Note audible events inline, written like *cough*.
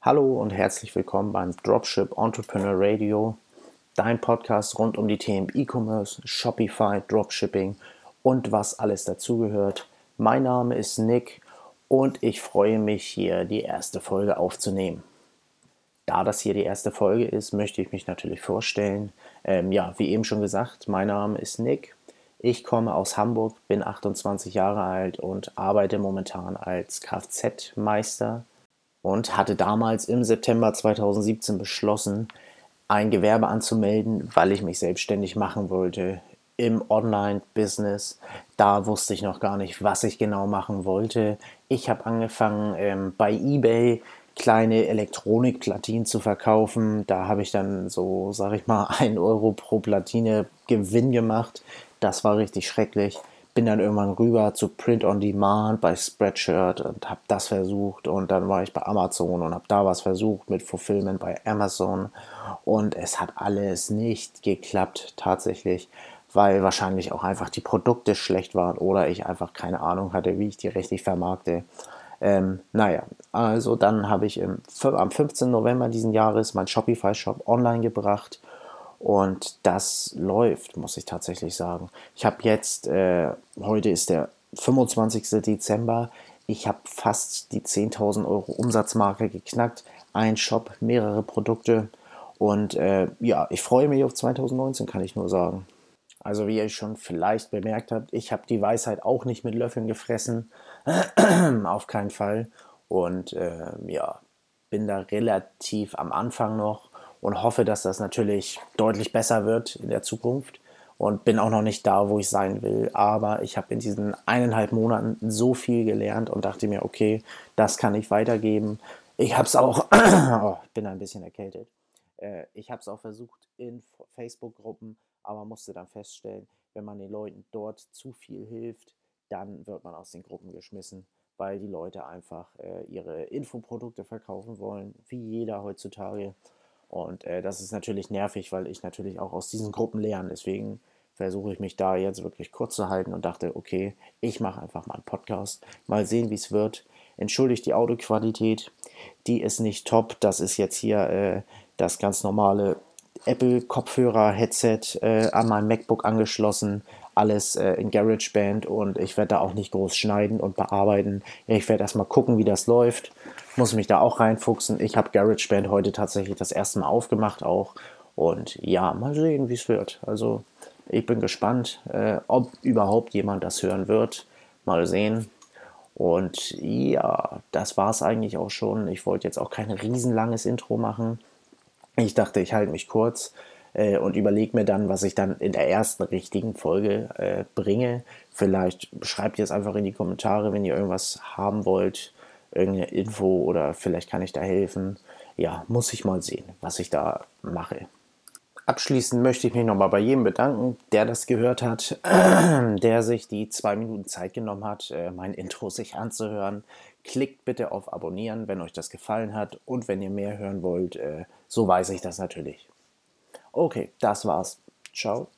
Hallo und herzlich willkommen beim Dropship Entrepreneur Radio, dein Podcast rund um die Themen E-Commerce, Shopify, Dropshipping und was alles dazugehört. Mein Name ist Nick und ich freue mich hier die erste Folge aufzunehmen. Da das hier die erste Folge ist, möchte ich mich natürlich vorstellen. Ähm, ja, wie eben schon gesagt, mein Name ist Nick. Ich komme aus Hamburg, bin 28 Jahre alt und arbeite momentan als Kfz-Meister und hatte damals im September 2017 beschlossen, ein Gewerbe anzumelden, weil ich mich selbstständig machen wollte im Online-Business. Da wusste ich noch gar nicht, was ich genau machen wollte. Ich habe angefangen ähm, bei eBay kleine Elektronikplatinen zu verkaufen. Da habe ich dann so, sage ich mal, *laughs* 1 Euro pro Platine Gewinn gemacht. Das war richtig schrecklich bin dann irgendwann rüber zu Print on Demand bei Spreadshirt und habe das versucht und dann war ich bei Amazon und habe da was versucht mit Fulfillment bei Amazon und es hat alles nicht geklappt tatsächlich, weil wahrscheinlich auch einfach die Produkte schlecht waren oder ich einfach keine Ahnung hatte, wie ich die richtig vermarkte. Ähm, naja, also dann habe ich im, am 15. November diesen Jahres mein Shopify-Shop online gebracht und das läuft, muss ich tatsächlich sagen. Ich habe jetzt, äh, heute ist der 25. Dezember, ich habe fast die 10.000 Euro Umsatzmarke geknackt. Ein Shop, mehrere Produkte. Und äh, ja, ich freue mich auf 2019, kann ich nur sagen. Also wie ihr schon vielleicht bemerkt habt, ich habe die Weisheit auch nicht mit Löffeln gefressen. *clears throat* auf keinen Fall. Und äh, ja, bin da relativ am Anfang noch und hoffe, dass das natürlich deutlich besser wird in der Zukunft und bin auch noch nicht da, wo ich sein will. Aber ich habe in diesen eineinhalb Monaten so viel gelernt und dachte mir, okay, das kann ich weitergeben. Ich habe es auch, *clears throat* oh, bin ein bisschen erkältet. Äh, ich habe es auch versucht in Facebook-Gruppen, aber musste dann feststellen, wenn man den Leuten dort zu viel hilft, dann wird man aus den Gruppen geschmissen, weil die Leute einfach äh, ihre Infoprodukte verkaufen wollen, wie jeder heutzutage. Und äh, das ist natürlich nervig, weil ich natürlich auch aus diesen Gruppen lerne. Deswegen versuche ich mich da jetzt wirklich kurz zu halten und dachte, okay, ich mache einfach mal einen Podcast. Mal sehen, wie es wird. Entschuldigt die Audioqualität. Die ist nicht top. Das ist jetzt hier äh, das ganz normale Apple-Kopfhörer-Headset äh, an meinem MacBook angeschlossen. Alles äh, in GarageBand und ich werde da auch nicht groß schneiden und bearbeiten. Ich werde erstmal gucken, wie das läuft muss mich da auch reinfuchsen. Ich habe GarageBand heute tatsächlich das erste Mal aufgemacht auch. Und ja, mal sehen, wie es wird. Also ich bin gespannt, äh, ob überhaupt jemand das hören wird. Mal sehen. Und ja, das war es eigentlich auch schon. Ich wollte jetzt auch kein riesenlanges Intro machen. Ich dachte, ich halte mich kurz äh, und überlege mir dann, was ich dann in der ersten richtigen Folge äh, bringe. Vielleicht schreibt ihr es einfach in die Kommentare, wenn ihr irgendwas haben wollt irgendeine Info oder vielleicht kann ich da helfen. Ja, muss ich mal sehen, was ich da mache. Abschließend möchte ich mich nochmal bei jedem bedanken, der das gehört hat, *clears throat* der sich die zwei Minuten Zeit genommen hat, äh, mein Intro sich anzuhören. Klickt bitte auf Abonnieren, wenn euch das gefallen hat und wenn ihr mehr hören wollt, äh, so weiß ich das natürlich. Okay, das war's. Ciao.